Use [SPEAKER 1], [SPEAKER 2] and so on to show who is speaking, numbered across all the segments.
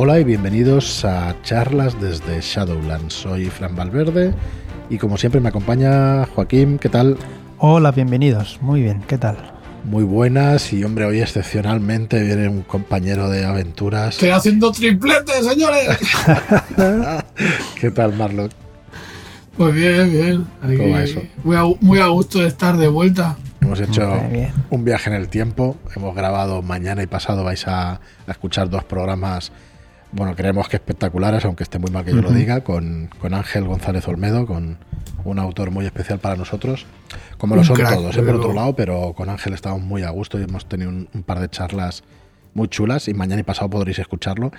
[SPEAKER 1] Hola y bienvenidos a charlas desde Shadowlands. Soy Fran Valverde y como siempre me acompaña Joaquín. ¿Qué tal?
[SPEAKER 2] Hola, bienvenidos. Muy bien, ¿qué tal?
[SPEAKER 1] Muy buenas y hombre, hoy excepcionalmente viene un compañero de aventuras.
[SPEAKER 3] Estoy haciendo triplete, señores.
[SPEAKER 1] ¿Qué tal, Marlon?
[SPEAKER 3] Pues bien, bien.
[SPEAKER 1] ¿Cómo va eso?
[SPEAKER 3] Muy a, muy a gusto de estar de vuelta.
[SPEAKER 1] Hemos hecho un viaje en el tiempo. Hemos grabado mañana y pasado. Vais a, a escuchar dos programas, bueno, creemos que espectaculares, aunque esté muy mal que yo lo diga, con, con Ángel González Olmedo, con un autor muy especial para nosotros. Como lo son
[SPEAKER 3] crack,
[SPEAKER 1] todos, ¿eh? por otro lado, pero con Ángel estamos muy a gusto y hemos tenido un, un par de charlas muy chulas y mañana y pasado podréis escucharlo.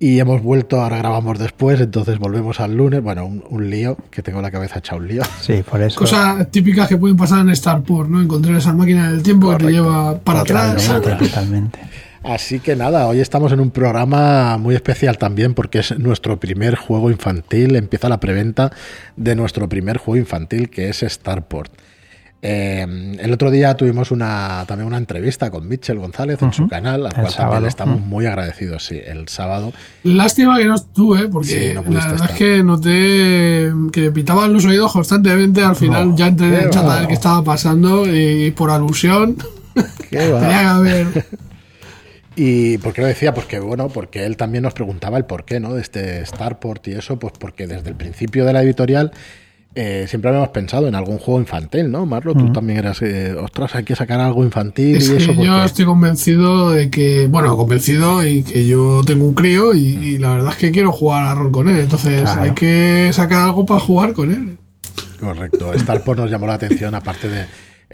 [SPEAKER 1] Y hemos vuelto, ahora grabamos después, entonces volvemos al lunes. Bueno, un, un lío, que tengo la cabeza hecha un lío.
[SPEAKER 2] Sí, por eso.
[SPEAKER 3] Cosas típicas que pueden pasar en Starport, ¿no? Encontrar esa máquina del tiempo que te
[SPEAKER 1] Correcto.
[SPEAKER 3] lleva para atrás.
[SPEAKER 2] Totalmente, totalmente.
[SPEAKER 1] Así que nada, hoy estamos en un programa muy especial también porque es nuestro primer juego infantil. Empieza la preventa de nuestro primer juego infantil que es Starport. Eh, el otro día tuvimos una, también una entrevista con Mitchell González en su canal, al cual también
[SPEAKER 2] sábado.
[SPEAKER 1] estamos muy agradecidos. Sí, el sábado.
[SPEAKER 3] Lástima que no estuve, porque
[SPEAKER 1] Sí, no
[SPEAKER 3] la verdad
[SPEAKER 1] estar.
[SPEAKER 3] es que noté que me pitaban los oídos constantemente. Al final
[SPEAKER 1] No,
[SPEAKER 3] ya entré en el chat a ver qué estaba pasando y por alusión tenía que haber.
[SPEAKER 1] ¿Y por qué lo decía? Pues que bueno, porque él también nos preguntaba el porqué, ¿no? De este Starport y eso, pues porque desde el principio de la editorial eh, siempre habíamos pensado en algún juego infantil, ¿no? Marlo, tú también eras, eh, ostras, hay que sacar algo infantil
[SPEAKER 3] Es
[SPEAKER 1] y eso.
[SPEAKER 3] que yo
[SPEAKER 1] porque-
[SPEAKER 3] estoy convencido de que, bueno, convencido y que yo tengo un crío y, y la verdad es que quiero jugar a rol con él. Entonces
[SPEAKER 2] Claro.
[SPEAKER 3] hay que sacar algo para jugar con él.
[SPEAKER 1] Correcto. Starport nos llamó la atención, aparte de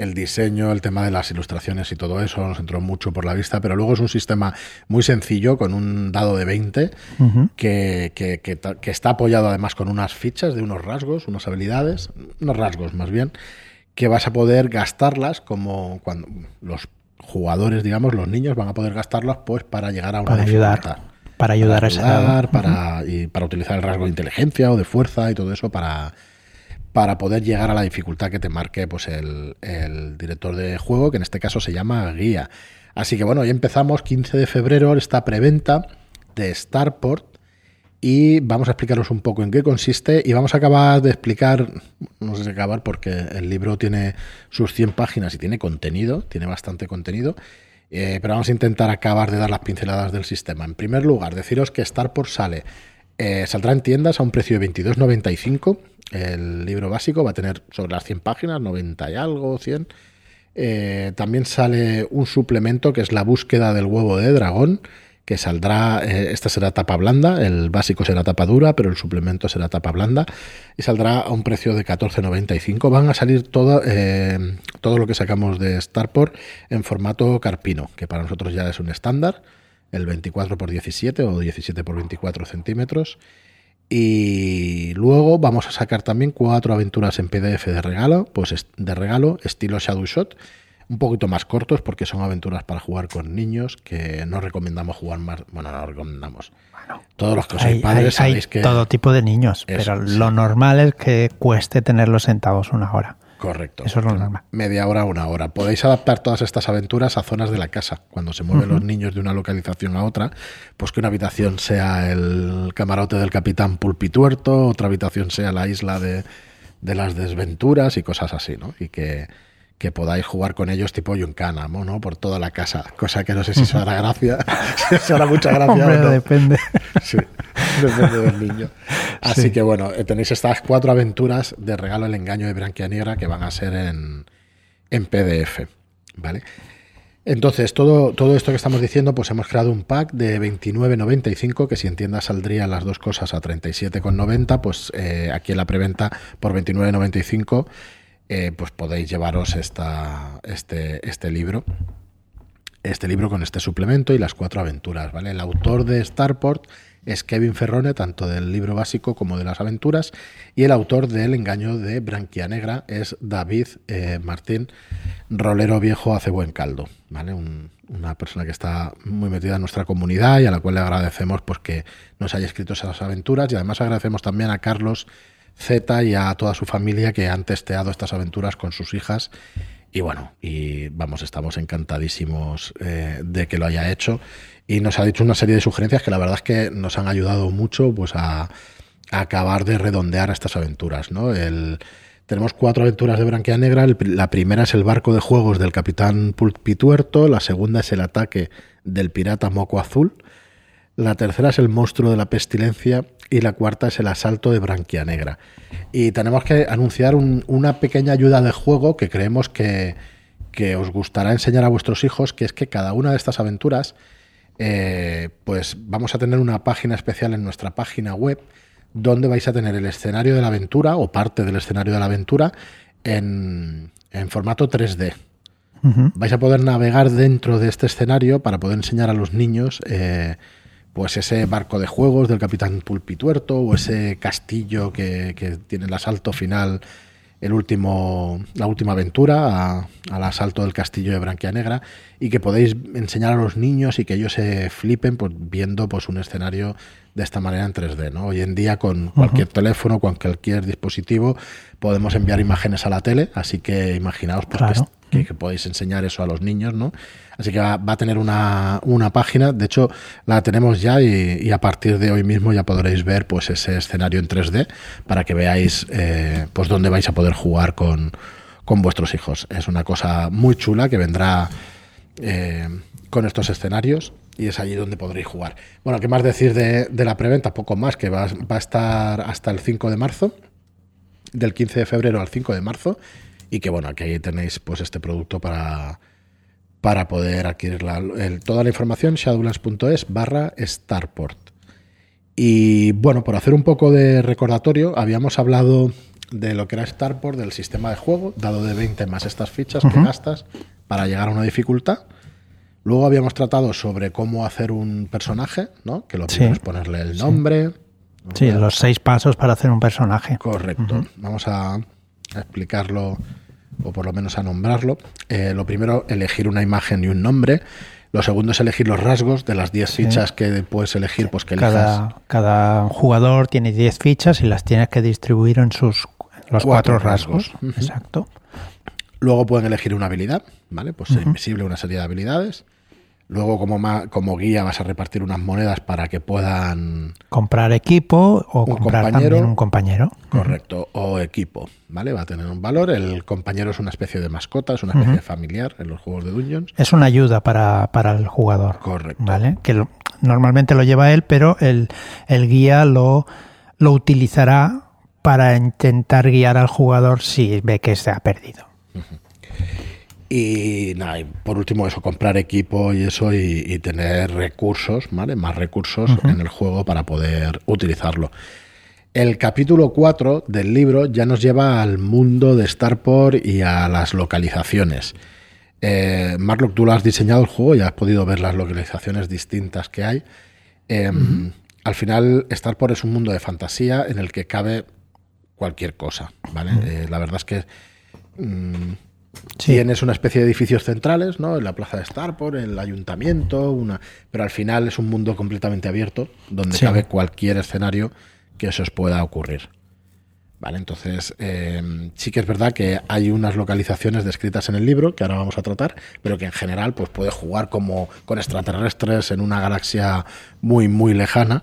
[SPEAKER 1] el diseño, el tema de las ilustraciones y todo eso, nos entró mucho por la vista, pero luego es un sistema muy sencillo con un dado de 20
[SPEAKER 2] Ujú.
[SPEAKER 1] que, que- que está apoyado además con unas fichas de unos rasgos, unas habilidades, unos rasgos más bien, que vas a poder gastarlas como cuando los jugadores, digamos, los niños van a poder gastarlas pues para llegar a una
[SPEAKER 2] Para ayudar.
[SPEAKER 1] dificultad.
[SPEAKER 2] Para ayudar a ese dado.
[SPEAKER 1] ayudar, para, y para utilizar el rasgo de inteligencia o de fuerza y todo eso para, para poder llegar a la dificultad que te marque pues el, director de juego, que en este caso se llama Guía. Así que bueno, hoy empezamos 15 de febrero esta preventa de Starport y vamos a explicaros un poco en qué consiste y vamos a acabar de explicar, no sé si acabar porque el libro tiene sus 100 páginas y tiene contenido, tiene bastante contenido, eh, pero vamos a intentar acabar de dar las pinceladas del sistema. En primer lugar, deciros que Starport sale, eh, saldrá en tiendas a un precio de 22,95. El libro básico va a tener sobre las 100 páginas, 90 y algo, 100. Eh, también sale un suplemento que es la búsqueda del huevo de dragón, que saldrá, eh, esta será tapa blanda, el básico será tapa dura, pero el suplemento será tapa blanda, y saldrá a un precio de 14,95. Van a salir todo, eh, todo lo que sacamos de Starport en formato carpino, que para nosotros ya es un estándar, el 24 x 17 o 17 x 24 centímetros. Y luego vamos a sacar también cuatro aventuras en PDF de regalo, pues es- de regalo, estilo Shadow Shot, un poquito más cortos porque son aventuras para jugar con niños que no recomendamos jugar más, bueno, no recomendamos. Todos los que sois
[SPEAKER 2] Hay,
[SPEAKER 1] padres
[SPEAKER 2] hay- hay
[SPEAKER 1] sabéis que
[SPEAKER 2] todo tipo de niños,
[SPEAKER 1] Eso,
[SPEAKER 2] pero
[SPEAKER 1] sí.
[SPEAKER 2] lo normal es que cueste tenerlos sentados una hora.
[SPEAKER 1] Correcto.
[SPEAKER 2] Eso es lo normal.
[SPEAKER 1] Media hora, una hora. Podéis adaptar todas estas aventuras a zonas de la casa. Cuando se mueven los niños de una localización a otra, pues que una habitación sea el camarote del capitán Pulpituerto, otra habitación sea la isla de, de las desventuras y cosas así, ¿no? Y que, que podáis jugar con ellos tipo Yuncana, ¿no? Por toda la casa. Cosa que no sé si os hará gracia, si hará mucha gracia
[SPEAKER 2] Hombre,
[SPEAKER 1] o no.
[SPEAKER 2] depende.
[SPEAKER 1] Sí, depende del niño. Así
[SPEAKER 2] Sí.
[SPEAKER 1] que bueno, eh, tenéis estas cuatro aventuras de regalo El engaño de Branquianegra que van a ser en, en PDF. ¿Vale? Entonces, todo, todo esto que estamos diciendo, pues hemos creado un pack de 29.95, que si en tienda saldrían las dos cosas a 37,90, pues eh, aquí en la preventa por 29.95, eh, pues podéis llevaros esta, este, este libro este libro con este suplemento y las cuatro aventuras, ¿vale? El autor de Starport es Kevin Ferrone, tanto del libro básico como de las aventuras, y el autor del engaño de Branquia Negra es David eh, Martín, rolero viejo hace buen caldo, ¿vale? Un- una persona que está muy metida en nuestra comunidad y a la cual le agradecemos pues, que nos haya escrito esas aventuras y además agradecemos también a Carlos Z y a toda su familia que han testeado estas aventuras con sus hijas y bueno, y vamos, estamos encantadísimos eh, de que lo haya hecho y nos ha dicho una serie de sugerencias que la verdad es que nos han ayudado mucho pues a, acabar de redondear estas aventuras. ¿no? El, tenemos cuatro aventuras de Branquia Negra. La primera es el barco de juegos del capitán Pulpituerto, la segunda es el ataque del pirata Moco Azul, la tercera es el monstruo de la pestilencia y la cuarta es el asalto de Branquia Negra. Y tenemos que anunciar un- una pequeña ayuda de juego que creemos que, que os gustará enseñar a vuestros hijos, que es que cada una de estas aventuras, eh, pues vamos a tener una página especial en nuestra página web donde vais a tener el escenario de la aventura o parte del escenario de la aventura en, en formato 3D.
[SPEAKER 2] Ujú.
[SPEAKER 1] Vais a poder navegar dentro de este escenario para poder enseñar a los niños eh, pues ese barco de juegos del capitán Pulpituerto o ese castillo que, que tiene el asalto final, el último, la última aventura a- al asalto del castillo de Branquia Negra y que podéis enseñar a los niños y que ellos se flipen pues, viendo pues, un escenario de esta manera en 3D. ¿no? Hoy en día con cualquier teléfono, con cualquier dispositivo podemos enviar imágenes a la tele, así que imaginaos pues, que
[SPEAKER 2] Claro.
[SPEAKER 1] es- que, podéis enseñar eso a los niños, ¿no? Así que va, a tener una, una página, de hecho la tenemos ya y, y a partir de hoy mismo ya podréis ver pues ese escenario en 3D para que veáis eh, pues dónde vais a poder jugar con, con vuestros hijos. Es una cosa muy chula que vendrá eh, con estos escenarios y es allí donde podréis jugar. Bueno, ¿qué más decir de, de la preventa? Poco más, que va, va a estar hasta el 5 de marzo del 15 de febrero al 5 de marzo y que bueno, aquí tenéis pues este producto para, para poder adquirir la- el- toda la información, shadowlands.es barra Starport. Y bueno, por hacer un poco de recordatorio, habíamos hablado de lo que era Starport, del sistema de juego, dado de 20 más estas fichas que gastas para llegar a una dificultad. Luego habíamos tratado sobre cómo hacer un personaje, ¿no? Que lo
[SPEAKER 2] Sí.
[SPEAKER 1] primero es ponerle el nombre,
[SPEAKER 2] Sí, los seis pasos para hacer un personaje.
[SPEAKER 1] Correcto. Vamos a, a explicarlo o por lo menos a nombrarlo. Eh, lo primero, elegir una imagen y un nombre. Lo segundo es elegir los rasgos de las 10 fichas que puedes elegir, pues que elijas
[SPEAKER 2] Cada, cada jugador tiene 10 fichas y las tienes que distribuir en sus los
[SPEAKER 1] Cuatro
[SPEAKER 2] cuatro, rasgos. Exacto.
[SPEAKER 1] Luego pueden elegir una habilidad, ¿vale? Pues ser invisible, una serie de habilidades. Luego, como, ma- como guía, vas a repartir unas monedas para que puedan
[SPEAKER 2] Comprar equipo o
[SPEAKER 1] Un
[SPEAKER 2] comprar
[SPEAKER 1] compañero.
[SPEAKER 2] también un compañero.
[SPEAKER 1] Correcto, o equipo, ¿vale? Va a tener un valor. El compañero es una especie de mascota, es una especie de familiar en los juegos de Dungeons.
[SPEAKER 2] Es una ayuda para, para el jugador.
[SPEAKER 1] Correcto.
[SPEAKER 2] ¿Vale? Que lo- normalmente lo lleva él, pero el, el guía lo, lo utilizará para intentar guiar al jugador si ve que se ha perdido.
[SPEAKER 1] Y nada, y por último eso, comprar equipo y eso y, y tener recursos, ¿vale? Más recursos en el juego para poder utilizarlo. El capítulo 4 del libro ya nos lleva al mundo de Starport y a las localizaciones. Eh, Marlock, tú lo has diseñado el juego y has podido ver las localizaciones distintas que hay. Eh, Al final, Starport es un mundo de fantasía en el que cabe cualquier cosa, ¿vale? Eh, la verdad es que mm,
[SPEAKER 2] Sí.
[SPEAKER 1] Tienes una especie de edificios centrales, ¿no? En la plaza de Starport, el ayuntamiento, una... pero al final es un mundo completamente abierto donde
[SPEAKER 2] Sí.
[SPEAKER 1] cabe cualquier escenario que se os pueda ocurrir. Vale, entonces eh, sí que es verdad que hay unas localizaciones descritas en el libro que ahora vamos a tratar, pero que en general pues puede jugar como con extraterrestres en una galaxia muy muy lejana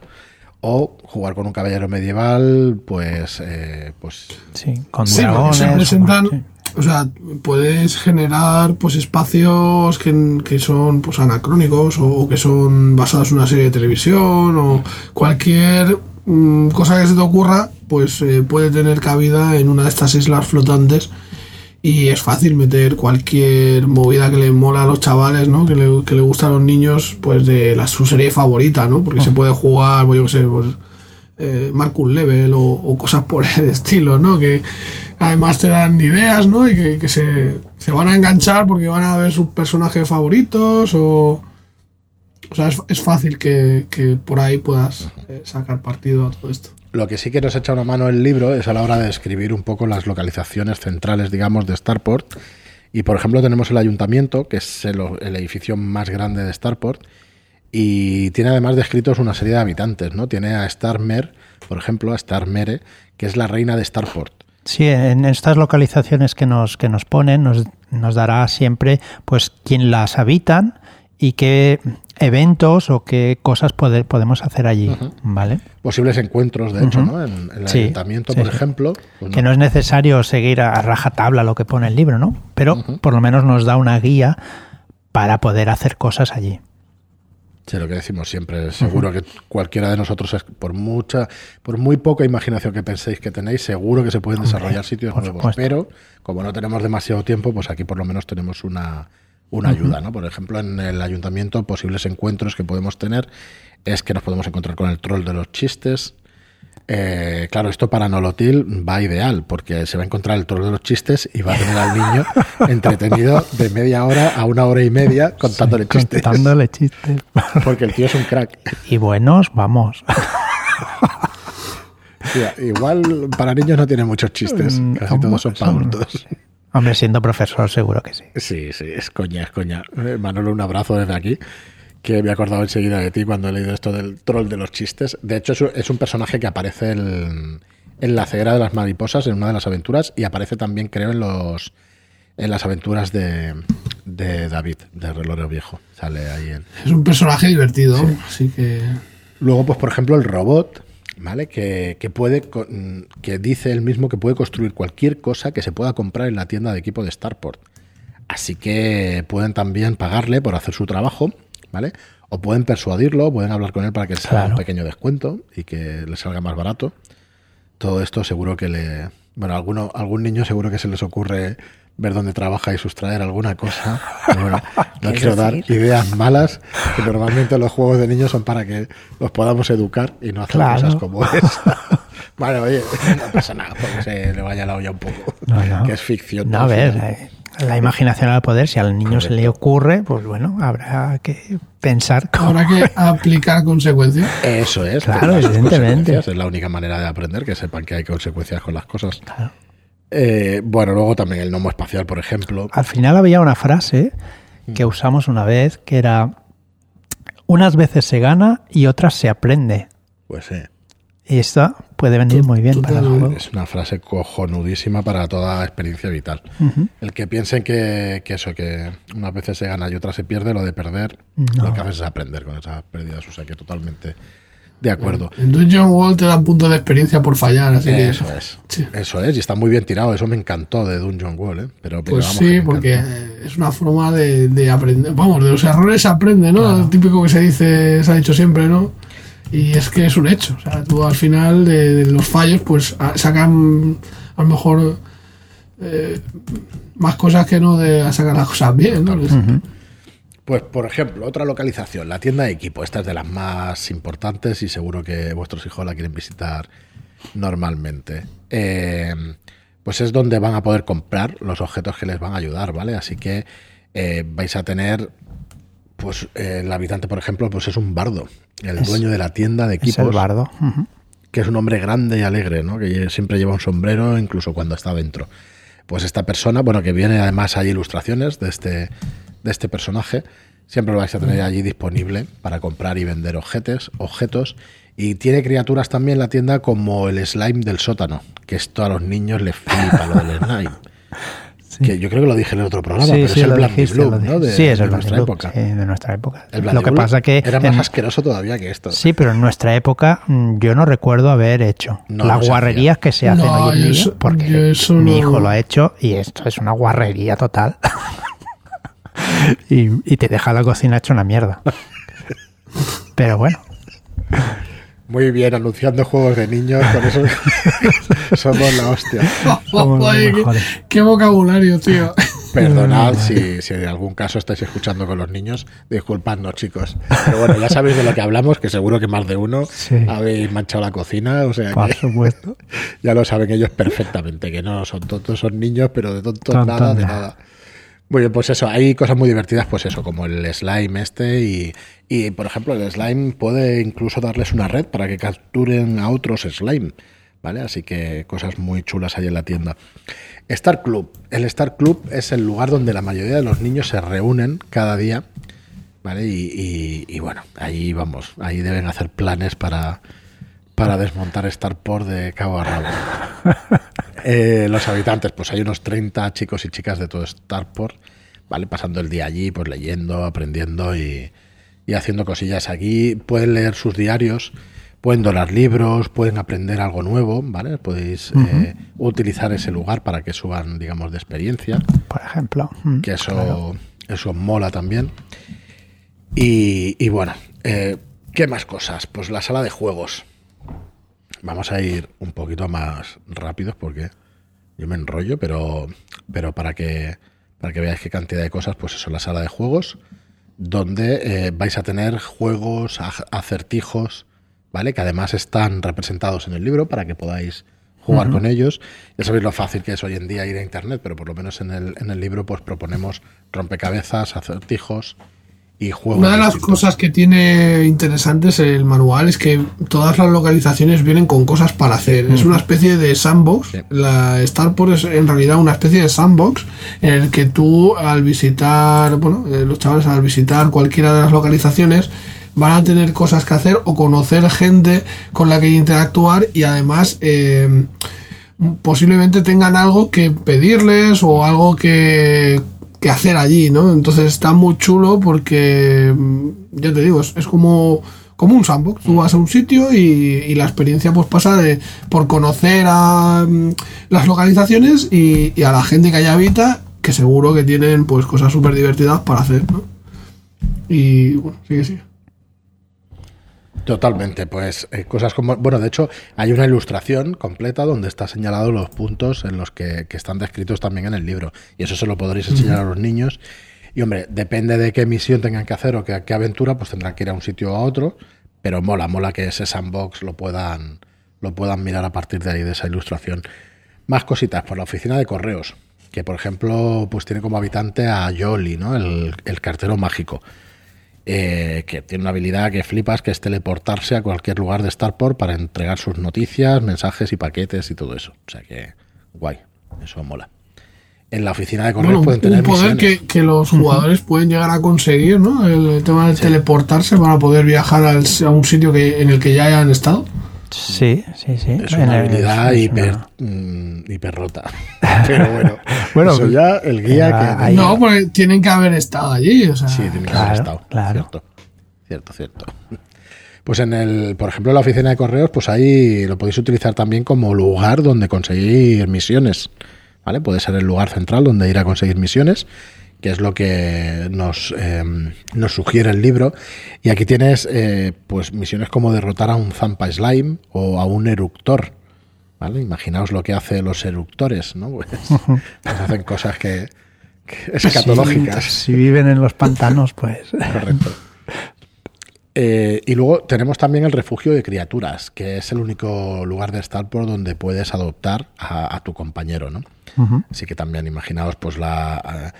[SPEAKER 1] o jugar con un caballero medieval, pues pues, pues
[SPEAKER 2] Sí, con
[SPEAKER 3] Sí,
[SPEAKER 2] dragones.
[SPEAKER 3] se
[SPEAKER 2] o-
[SPEAKER 3] presentan,
[SPEAKER 2] sí.
[SPEAKER 3] O sea, puedes generar pues espacios que, que son pues anacrónicos o, que son basados en una serie de televisión o cualquier mm, cosa que se te ocurra, pues eh, puede tener cabida en una de estas islas flotantes y es fácil meter cualquier movida que le mola a los chavales, ¿no? Que le, que le gusta a los niños, pues de la, su serie favorita, ¿no? Porque se puede jugar, pues yo qué sé, pues eh, Marcus Level o, o cosas por el estilo, ¿no? Que además te dan ideas, ¿no? Y que, que se, se van a enganchar porque van a ver sus personajes favoritos o... O sea, es, es fácil que, que por ahí puedas eh, sacar partido a todo esto.
[SPEAKER 1] Lo que sí que nos echa una mano el libro es a la hora de describir un poco las localizaciones centrales, digamos, de Starport. Y por ejemplo tenemos el ayuntamiento, que es el, el edificio más grande de Starport, y tiene además descritos una serie de habitantes, ¿no? Tiene a Starmer, por ejemplo, a Starmere, que es la reina de Starport.
[SPEAKER 2] Sí, en estas localizaciones que nos, que nos ponen nos, nos dará siempre pues quién las habitan y qué eventos o qué cosas poder, podemos hacer allí, ¿vale?
[SPEAKER 1] Posibles encuentros, de hecho, ¿no? En, el
[SPEAKER 2] Sí,
[SPEAKER 1] ayuntamiento,
[SPEAKER 2] sí,
[SPEAKER 1] por
[SPEAKER 2] sí.
[SPEAKER 1] ejemplo. pues
[SPEAKER 2] Que no es necesario seguir a rajatabla lo que pone el libro, ¿no? Pero por lo menos nos da una guía para poder hacer cosas allí.
[SPEAKER 1] Sí, lo que decimos siempre, seguro que cualquiera de nosotros, es- por mucha, por muy poca imaginación que penséis que tenéis, seguro que se pueden desarrollar sitios
[SPEAKER 2] por
[SPEAKER 1] nuevos.
[SPEAKER 2] supuesto.
[SPEAKER 1] Pero como no tenemos demasiado tiempo, pues aquí por lo menos tenemos una, una ayuda, ¿no? Por ejemplo, en el ayuntamiento, posibles encuentros que podemos tener es que nos podemos encontrar con el troll de los chistes. Eh, claro, esto para Nolotil va ideal, porque se va a encontrar el troll de los chistes y va a tener al niño entretenido de media hora a una hora y media contándole chistes.
[SPEAKER 2] Contándole chistes.
[SPEAKER 1] Porque el tío es un crack.
[SPEAKER 2] Y buenos, vamos.
[SPEAKER 1] Igual para niños no tiene muchos chistes,
[SPEAKER 2] Mm,
[SPEAKER 1] casi todos son para adultos.
[SPEAKER 2] Hombre, siendo profesor seguro que sí.
[SPEAKER 1] Sí, sí, es coña, es coña. Eh, Manolo, un abrazo desde aquí, que me he acordado enseguida de ti cuando he leído esto del troll de los chistes. De hecho, es un- personaje que aparece en, en la ceguera de las mariposas, en una de las aventuras, y aparece también, creo, en los en las aventuras de, de David, de Reloj Viejo. Sale ahí en,
[SPEAKER 3] Es un personaje divertido, así que.
[SPEAKER 1] Luego, pues por ejemplo, el robot, ¿vale? Que, que puede, que dice él mismo que puede construir cualquier cosa que se pueda comprar en la tienda de equipo de Starport. Así que pueden también pagarle por hacer su trabajo, ¿vale? O pueden persuadirlo, pueden hablar con él para que les haga
[SPEAKER 2] Claro.
[SPEAKER 1] un pequeño descuento y que le salga más barato. Todo esto seguro que le... Bueno, a alguno, algún niño seguro que se les ocurre ver dónde trabaja y sustraer alguna cosa. Pero bueno, no quiero dar ideas malas, que normalmente los juegos de niños son para que los podamos educar y no hacer
[SPEAKER 2] Claro.
[SPEAKER 1] cosas como esa. Vale, oye, no pasa nada, porque se le vaya la olla un poco.
[SPEAKER 2] No, no.
[SPEAKER 1] Que es ficción.
[SPEAKER 2] No, a ver, eh, la imaginación al poder, si al niño se le ocurre, pues bueno, habrá que pensar cómo.
[SPEAKER 3] Habrá que aplicar consecuencias.
[SPEAKER 1] Eso es.
[SPEAKER 2] Claro, evidentemente.
[SPEAKER 1] Es la única manera de aprender, que sepan que hay consecuencias con las cosas.
[SPEAKER 2] Claro.
[SPEAKER 1] Eh, bueno, luego también el gnomo espacial, por ejemplo.
[SPEAKER 2] Al final había una frase que usamos una vez que era unas veces se gana y otras se aprende.
[SPEAKER 1] Pues sí.
[SPEAKER 2] Y esta puede venir muy bien para el juego.
[SPEAKER 1] Es una frase cojonudísima para toda experiencia vital. El que piensen que, que eso, que unas veces se gana y otras se pierde, lo de perder,
[SPEAKER 2] No.
[SPEAKER 1] lo que haces es aprender con esas pérdidas. O sea que totalmente de acuerdo.
[SPEAKER 3] En Dungeon World te dan puntos de experiencia por fallar, así que.
[SPEAKER 1] Eso es.
[SPEAKER 3] Sí.
[SPEAKER 1] Eso es, y está muy bien tirado. Eso me encantó de Dungeon World, ¿eh? Pero, pero
[SPEAKER 3] Pues
[SPEAKER 1] vamos,
[SPEAKER 3] sí, porque
[SPEAKER 1] encantó.
[SPEAKER 3] eh, es una forma de, de aprender. Vamos, de los errores se aprende, ¿no? Lo típico que se dice, se ha dicho siempre, ¿no? Y es que es un hecho. O sea, tú al final de, de los fallos, pues a- sacan a lo mejor eh, más cosas que no de sacar las cosas bien, ¿no?
[SPEAKER 1] Pues, por ejemplo, otra localización, la tienda de equipo. Esta es de las más importantes y seguro que vuestros hijos la quieren visitar normalmente. Eh, pues es donde van a poder comprar los objetos que les van a ayudar, ¿vale? Así que eh, vais a tener, pues eh, el habitante, por ejemplo, pues es un bardo, el
[SPEAKER 2] Es-
[SPEAKER 1] dueño de la tienda de
[SPEAKER 2] Es
[SPEAKER 1] equipos
[SPEAKER 2] el bardo.
[SPEAKER 1] Que es un hombre grande y alegre, ¿no? Que siempre lleva un sombrero, incluso cuando está dentro. Pues esta persona, bueno, que viene además hay ilustraciones de este, de este personaje, siempre lo vais a tener allí disponible para comprar y vender objetos, objetos. Y tiene criaturas también la tienda como el slime del sótano, que esto a los niños les flipa lo del slime. Que yo creo que lo dije en el otro programa,
[SPEAKER 2] Sí,
[SPEAKER 1] pero
[SPEAKER 2] sí,
[SPEAKER 1] es el Black
[SPEAKER 2] dijiste,
[SPEAKER 1] Bloom,
[SPEAKER 2] lo
[SPEAKER 1] ¿no?
[SPEAKER 2] dijiste.
[SPEAKER 1] De,
[SPEAKER 2] sí, es
[SPEAKER 1] de
[SPEAKER 2] el
[SPEAKER 1] nuestra
[SPEAKER 2] Bloom,
[SPEAKER 1] época.
[SPEAKER 2] sí, de nuestra época.
[SPEAKER 1] El
[SPEAKER 2] Lo que pasa que
[SPEAKER 1] era más
[SPEAKER 2] en-
[SPEAKER 1] asqueroso todavía que esto.
[SPEAKER 2] Sí, pero en nuestra época mm, yo no recuerdo haber hecho
[SPEAKER 1] No,
[SPEAKER 2] las
[SPEAKER 1] no
[SPEAKER 2] guarrerías que se hacen
[SPEAKER 3] No,
[SPEAKER 2] hoy en día,
[SPEAKER 3] eso-
[SPEAKER 2] porque
[SPEAKER 3] eso
[SPEAKER 2] mi
[SPEAKER 3] no-
[SPEAKER 2] hijo lo ha hecho y esto es una guarrería total. y, y te deja la cocina hecha una mierda. Pero bueno,
[SPEAKER 1] Muy bien, anunciando juegos de niños, con eso somos la hostia.
[SPEAKER 3] Oye, qué, qué vocabulario, tío.
[SPEAKER 1] Perdonad si, si en algún caso estáis escuchando con los niños, disculpadnos chicos. Pero bueno, ya sabéis de lo que hablamos, que seguro que más de uno
[SPEAKER 2] Sí.
[SPEAKER 1] habéis manchado la cocina, o sea
[SPEAKER 2] por
[SPEAKER 1] que
[SPEAKER 2] supuesto.
[SPEAKER 1] ya lo saben ellos perfectamente, que no son tontos, son niños, pero de tontos
[SPEAKER 2] Tontos
[SPEAKER 1] nada, de
[SPEAKER 2] nada.
[SPEAKER 1] Bien, pues eso, hay cosas muy divertidas, pues eso, como el slime este y, y, por ejemplo, el slime puede incluso darles una red para que capturen a otros slime, ¿vale? Así que cosas muy chulas hay en la tienda. Star Club. El Star Club es el lugar donde la mayoría de los niños se reúnen cada día, ¿vale? Y, y- y bueno, ahí vamos, ahí deben hacer planes para, para desmontar Starport de cabo a rabo. Eh, los habitantes, pues hay unos 30 chicos y chicas de todo Starport, ¿vale? Pasando el día allí, pues leyendo, aprendiendo y, y haciendo cosillas. Aquí pueden leer sus diarios, pueden donar libros, pueden aprender algo nuevo, ¿vale? Podéis eh, utilizar ese lugar para que suban, digamos, de experiencia.
[SPEAKER 2] Por ejemplo. Mm,
[SPEAKER 1] Que eso, eso mola también. Y, y bueno, eh, ¿qué más cosas? Pues la sala de juegos. Vamos a ir un poquito más rápidos porque yo me enrollo, pero, pero para que para que veáis qué cantidad de cosas, pues eso, la sala de juegos, donde eh, vais a tener juegos, acertijos, ¿vale? Que además están representados en el libro para que podáis jugar con ellos. Ya sabéis lo fácil que es hoy en día ir a internet, pero por lo menos en el, en el libro pues proponemos rompecabezas, acertijos y juegos.
[SPEAKER 3] Una de las
[SPEAKER 1] distintos.
[SPEAKER 3] cosas que tiene interesantes el manual es que todas las localizaciones vienen con cosas para hacer. Es una especie de sandbox.
[SPEAKER 1] Sí.
[SPEAKER 3] La Starport es en realidad una especie de sandbox en el que tú al visitar, bueno, eh, los chavales al visitar cualquiera de las localizaciones van a tener cosas que hacer o conocer gente con la que interactuar y además eh, posiblemente tengan algo que pedirles o algo que, hacer allí, ¿no? Entonces está muy chulo porque, mm, ya te digo, es, como, como un sandbox. Tú vas a un sitio y, la experiencia pues pasa de por conocer a mm, las localizaciones y, a la gente que allá habita, que seguro que tienen pues cosas súper divertidas para hacer, ¿no? Y bueno, que sí.
[SPEAKER 1] Totalmente, pues eh, cosas como, bueno, de hecho hay una ilustración completa donde está señalado los puntos en los que, que están descritos también en el libro y eso se lo podréis enseñar a los niños y hombre, depende de qué misión tengan que hacer o qué, qué aventura, pues tendrán que ir a un sitio o a otro, pero mola, mola que ese sandbox lo puedan, lo puedan mirar a partir de ahí, de esa ilustración. Más cositas, por la oficina de correos, que por ejemplo, pues tiene como habitante a Jolly, ¿no? El, el cartero mágico eh, que tiene una habilidad que flipas, que es teleportarse a cualquier lugar de Starport para entregar sus noticias, mensajes y paquetes y todo eso. O sea que, guay, eso mola. En la oficina de correos
[SPEAKER 3] Bueno,
[SPEAKER 1] pueden
[SPEAKER 3] un
[SPEAKER 1] tener
[SPEAKER 3] poder
[SPEAKER 1] misiones.
[SPEAKER 3] que, que los jugadores pueden llegar a conseguir, ¿no? El tema de teleportarse para poder viajar al- a un sitio que, en el que ya hayan estado.
[SPEAKER 2] Sí, sí, sí.
[SPEAKER 1] Es una habilidad
[SPEAKER 2] es
[SPEAKER 1] hiper,
[SPEAKER 2] una-
[SPEAKER 1] mm, hiper rota. Pero bueno,
[SPEAKER 2] Bueno,
[SPEAKER 1] eso ya el guía que...
[SPEAKER 2] ahí-
[SPEAKER 3] No, porque tienen que haber estado allí, o sea.
[SPEAKER 1] Sí, tiene que
[SPEAKER 2] Claro,
[SPEAKER 1] haber estado.
[SPEAKER 2] claro.
[SPEAKER 1] Cierto, cierto, cierto. Pues en el, por ejemplo, en la oficina de correos, pues ahí lo podéis utilizar también como lugar donde conseguir misiones. ¿Vale? Puede ser el lugar central donde ir a conseguir misiones, que es lo que nos, eh, nos sugiere el libro. Y aquí tienes eh, pues misiones como derrotar a un Zampa Slime o a un eructor. ¿Vale? Imaginaos lo que hacen los eructores, ¿no? Pues, pues hacen cosas que, que escatológicas.
[SPEAKER 2] Si viven en los pantanos, pues.
[SPEAKER 1] Correcto. Eh, y luego tenemos también el refugio de criaturas, que es el único lugar de Starport donde puedes adoptar a, a tu compañero, ¿no? Así que también imaginaos pues la, eh,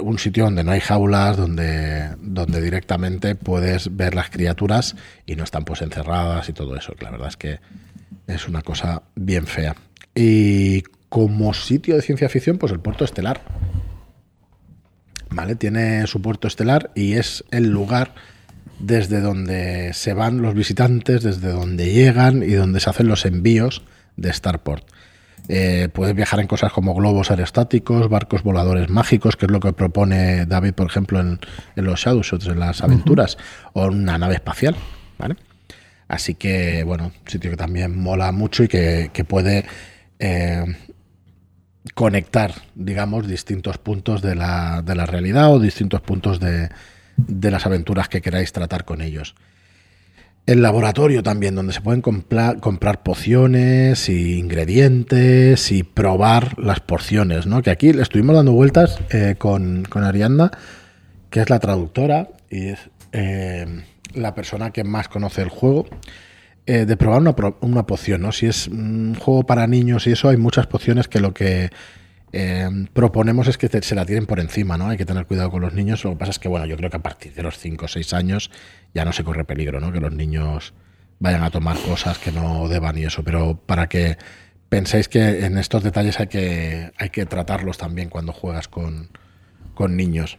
[SPEAKER 1] un sitio donde no hay jaulas, donde, donde directamente puedes ver las criaturas y no están pues encerradas y todo eso. La verdad es que es una cosa bien fea. Y como sitio de ciencia ficción, pues el puerto estelar. ¿Vale? Tiene su puerto estelar y es el lugar desde donde se van los visitantes, desde donde llegan y donde se hacen los envíos de Starport. Eh, puedes viajar en cosas como globos aerostáticos, barcos voladores mágicos, que es lo que propone David, por ejemplo, en, en los Shadowshots, en las aventuras, o una nave espacial, ¿vale? Así que, bueno, sitio que también mola mucho y que, que puede eh, conectar, digamos, distintos puntos de la, de la realidad o distintos puntos de, de las aventuras que queráis tratar con ellos. El laboratorio también, donde se pueden comprar pociones y ingredientes y probar las porciones, ¿no? Que aquí le estuvimos dando vueltas eh, con, con Arianda, que es la traductora y es eh, la persona que más conoce el juego, eh, de probar una, una poción, ¿no? Si es un juego para niños y eso, hay muchas pociones que lo que proponemos es que se la tiren por encima, ¿no? Hay que tener cuidado con los niños. Lo que pasa es que, bueno, yo creo que a partir de los 5 o 6 años ya no se corre peligro, ¿no? Que los niños vayan a tomar cosas que no deban y eso. Pero para que penséis que en estos detalles hay que, hay que tratarlos también cuando juegas con, con niños.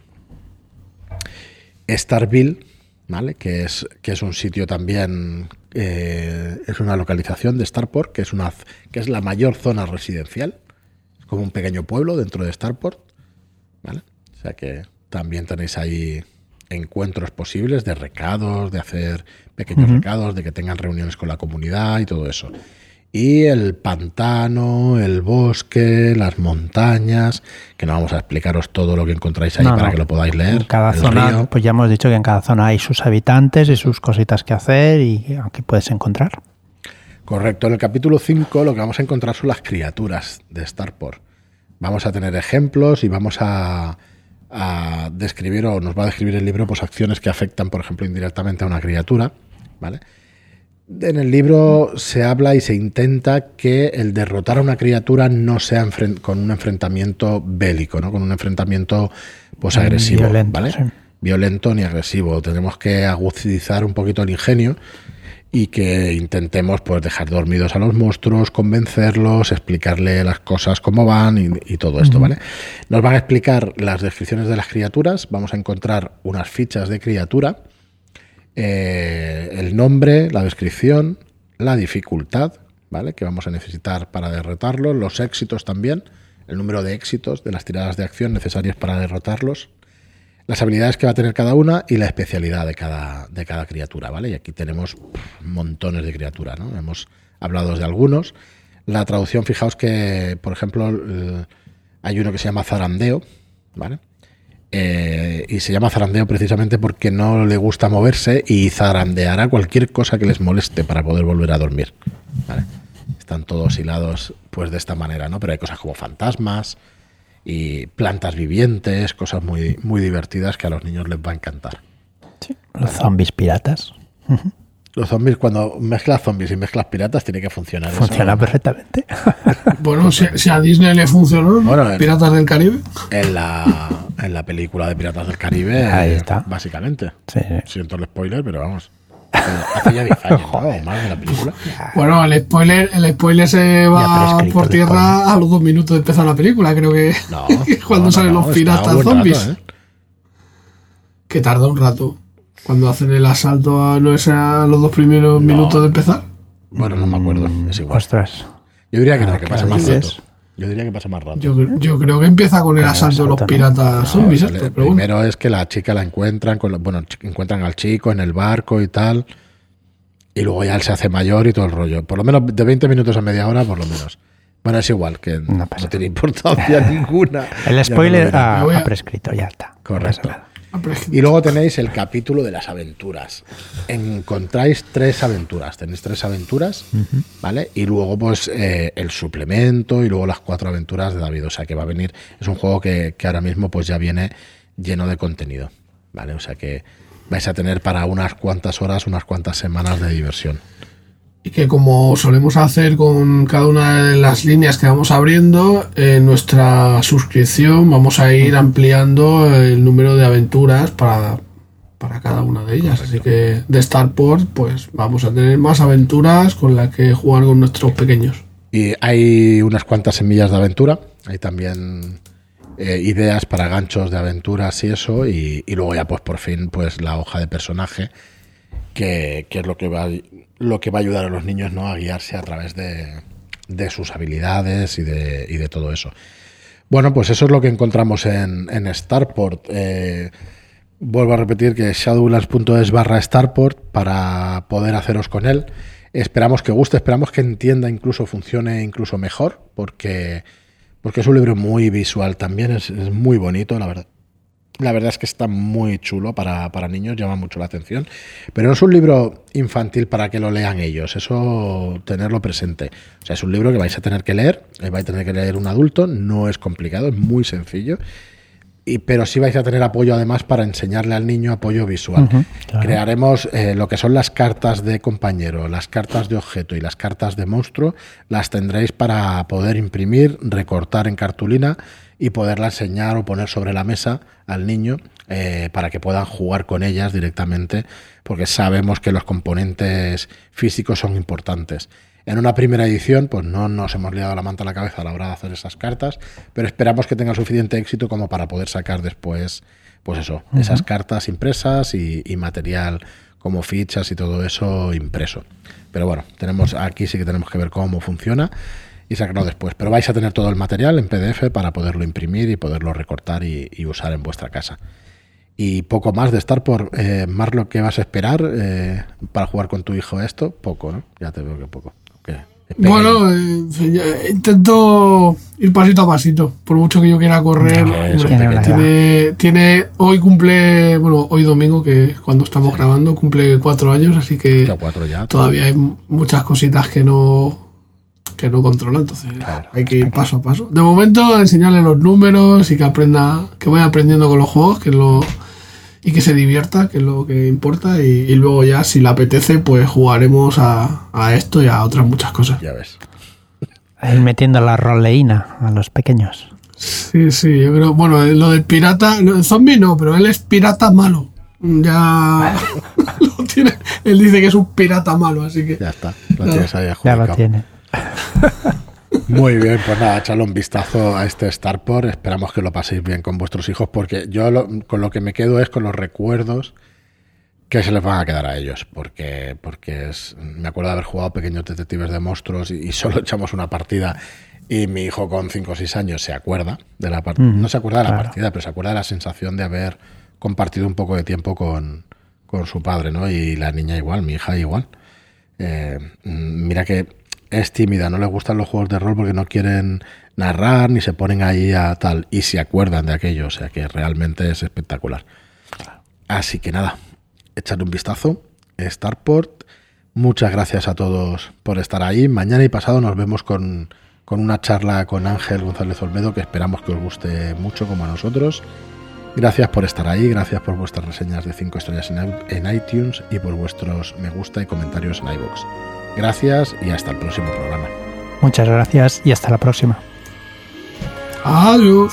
[SPEAKER 1] Starville, ¿vale? Que es, que es un sitio también, eh, es una localización de Starport, que es, una, que es la mayor zona residencial. Es como un pequeño pueblo dentro de Starport, ¿vale? O sea que también tenéis ahí encuentros posibles de recados, de hacer pequeños recados, de que tengan reuniones con la comunidad y todo eso. Y el pantano, el bosque, las montañas, que no vamos a explicaros todo lo que encontráis ahí para que lo podáis leer.
[SPEAKER 2] En cada zona, pues ya hemos dicho que en cada zona hay sus habitantes y sus cositas que hacer y aquí puedes encontrar.
[SPEAKER 1] Correcto, en el capítulo 5 lo que vamos a encontrar son las criaturas de Starport. Vamos a tener ejemplos y vamos a, a describir o nos va a describir el libro pues acciones que afectan, por ejemplo, indirectamente a una criatura, ¿vale? En el libro se habla y se intenta que el derrotar a una criatura no sea con un enfrentamiento bélico, ¿no? Con un enfrentamiento pues mm, agresivo, Violento, ¿vale? Violento ni agresivo. Tenemos que agudizar un poquito el ingenio y que intentemos pues dejar dormidos a los monstruos, convencerlos, explicarle las cosas cómo van y, todo esto, ¿vale? Nos van a explicar las descripciones de las criaturas, vamos a encontrar unas fichas de criatura, eh, el nombre, la descripción, la dificultad, ¿vale? Que vamos a necesitar para derrotarlos, los éxitos también, el número de éxitos de las tiradas de acción necesarias para derrotarlos, las habilidades que va a tener cada una y la especialidad de cada, de cada criatura, ¿vale? Y aquí tenemos montones de criaturas, ¿no? Hemos hablado de algunos. La traducción, fijaos que, por ejemplo, hay uno que se llama zarandeo, ¿vale? Eh, y se llama zarandeo precisamente porque no le gusta moverse y zarandeará cualquier cosa que les moleste para poder volver a dormir. Están todos hilados pues de esta manera, ¿no? Pero hay cosas como fantasmas, y plantas vivientes, cosas muy, muy divertidas que a los niños les va a encantar.
[SPEAKER 2] Los zombies piratas.
[SPEAKER 1] Los zombies, cuando mezclas zombies y mezclas piratas, tiene que funcionar.
[SPEAKER 2] Funciona perfectamente.
[SPEAKER 3] bueno, si, a Disney le funcionó, Piratas del Caribe.
[SPEAKER 1] En la, en la película de Piratas del Caribe, Ahí está. básicamente. Siento el spoiler, pero vamos. Hace ya 10 años, Más de la película.
[SPEAKER 3] Bueno, el spoiler, el spoiler se va por tierra a los dos minutos de empezar la película, creo que no, cuando salen los piratas zombies. ¿eh? Que tarda un rato. Cuando hacen el asalto a, ¿no es a los dos primeros minutos de empezar?
[SPEAKER 1] Bueno, no me acuerdo. Es igual.
[SPEAKER 2] Ostras.
[SPEAKER 1] Yo diría que no, que pasa más rato. Yo diría que pasa más rápido.
[SPEAKER 3] Yo, yo creo que empieza con el asalto de los piratas zombies.
[SPEAKER 1] primero es que la chica la encuentran, con, bueno, encuentran al chico en el barco y tal. Y luego ya él se hace mayor y todo el rollo. Por lo menos de 20 minutos a media hora, por lo menos. Bueno, es igual, que no, tiene importancia ninguna.
[SPEAKER 2] El spoiler ha, prescrito, ya está.
[SPEAKER 1] Correcto. Y luego tenéis el capítulo de las aventuras. Encontráis tres aventuras. Tenéis tres aventuras, ¿vale? Y luego, pues, eh, el suplemento y luego las cuatro aventuras de David. O sea, que va a venir. Es un juego que, que, ahora mismo, pues, ya viene lleno de contenido, ¿vale? O sea, que vais a tener para unas cuantas horas, unas cuantas semanas de diversión
[SPEAKER 3] y que como solemos hacer con cada una de las líneas que vamos abriendo, en nuestra suscripción vamos a ir ampliando el número de aventuras para, para cada una de ellas. Así que de Starport, pues vamos a tener más aventuras con las que jugar con nuestros pequeños.
[SPEAKER 1] Y hay unas cuantas semillas de aventura, hay también eh, ideas para ganchos de aventuras y eso, y, luego ya pues por fin pues la hoja de personaje, que, que es lo que va lo que va a ayudar a los niños ¿no? a guiarse a través de, sus habilidades y de, y de, todo eso. Bueno, pues eso es lo que encontramos en, Starport. Eh, vuelvo a repetir que shadowlands.es barra Starport para poder haceros con él. Esperamos que guste, esperamos que entienda, incluso funcione incluso mejor, porque, porque es un libro muy visual también, es muy bonito, la verdad. La verdad es que está muy chulo para, niños, llama mucho la atención. Pero no es un libro infantil para que lo lean ellos, eso tenerlo presente. O sea, es un libro que vais a tener que leer, eh, vais a tener que leer un adulto, no es complicado, es muy sencillo. Y, pero sí vais a tener apoyo además para enseñarle al niño apoyo visual. Crearemos eh, lo que son las cartas de compañero, las cartas de objeto y las cartas de monstruo, las tendréis para poder imprimir, recortar en cartulina y poderla enseñar o poner sobre la mesa al niño eh, para que puedan jugar con ellas directamente, porque sabemos que los componentes físicos son importantes. En una primera edición, pues no nos hemos liado la manta a la cabeza a la hora de hacer esas cartas, pero esperamos que tenga suficiente éxito como para poder sacar después, pues eso, esas cartas impresas y, y, material como fichas y todo eso impreso. Pero bueno, tenemos aquí sí que tenemos que ver cómo funciona y sacarlo después. Pero vais a tener todo el material en PDF para poderlo imprimir y poderlo recortar y, usar en vuestra casa. Y poco más de estar por eh, más lo que vas a esperar eh, para jugar con tu hijo esto, poco, ¿no? Ya te veo que poco. Okay.
[SPEAKER 3] Bueno, eh, intento ir pasito a pasito. Por mucho que yo quiera correr,
[SPEAKER 1] No,
[SPEAKER 3] tiene, tiene. Hoy cumple. Bueno, hoy domingo, que cuando estamos grabando, cumple cuatro años, así que
[SPEAKER 1] Ya cuatro ya.
[SPEAKER 3] todavía hay muchas cositas que no que no controla, entonces
[SPEAKER 1] Claro,
[SPEAKER 3] hay que ir paso a paso. De momento, enseñarle los números y que aprenda, que vaya aprendiendo con los juegos, que es lo y que se divierta, que es lo que importa, y, y luego ya, si le apetece, pues jugaremos a, a esto y a otras muchas cosas.
[SPEAKER 1] Ya ves.
[SPEAKER 2] Ir metiendo la roleína a los pequeños.
[SPEAKER 3] Sí, sí, yo creo, bueno, lo del pirata, el zombie no, pero él es pirata malo. Ya lo tiene, él dice que es un pirata malo, así que
[SPEAKER 1] Ya está. Lo tienes ahí
[SPEAKER 2] Ya lo tiene.
[SPEAKER 1] Muy bien, pues nada, echarle un vistazo a este Starport. Esperamos que lo paséis bien con vuestros hijos, porque yo lo- con lo que me quedo es con los recuerdos que se les van a quedar a ellos, porque, porque es, me acuerdo de haber jugado pequeños detectives de monstruos y, y solo echamos una partida y mi hijo con 5 o 6 años se acuerda de la partida, no se acuerda de la
[SPEAKER 2] claro.
[SPEAKER 1] partida, pero se acuerda de la sensación de haber compartido un poco de tiempo con, con su padre, ¿no? Y la niña igual, mi hija igual. Eh, mm, mira que es tímida, no le gustan los juegos de rol porque no quieren narrar ni se ponen ahí a tal y se acuerdan de aquello, o sea que realmente es espectacular. Así que nada, echadle un vistazo, Starport. Muchas gracias a todos por estar ahí. Mañana y pasado nos vemos con, con una charla con Ángel González Olmedo que esperamos que os guste mucho como a nosotros. Gracias por estar ahí, gracias por vuestras reseñas de 5 estrellas en, en iTunes y por vuestros me gusta y comentarios en iVoox. Gracias y hasta el próximo programa.
[SPEAKER 2] Muchas gracias y hasta la próxima.
[SPEAKER 3] adiós.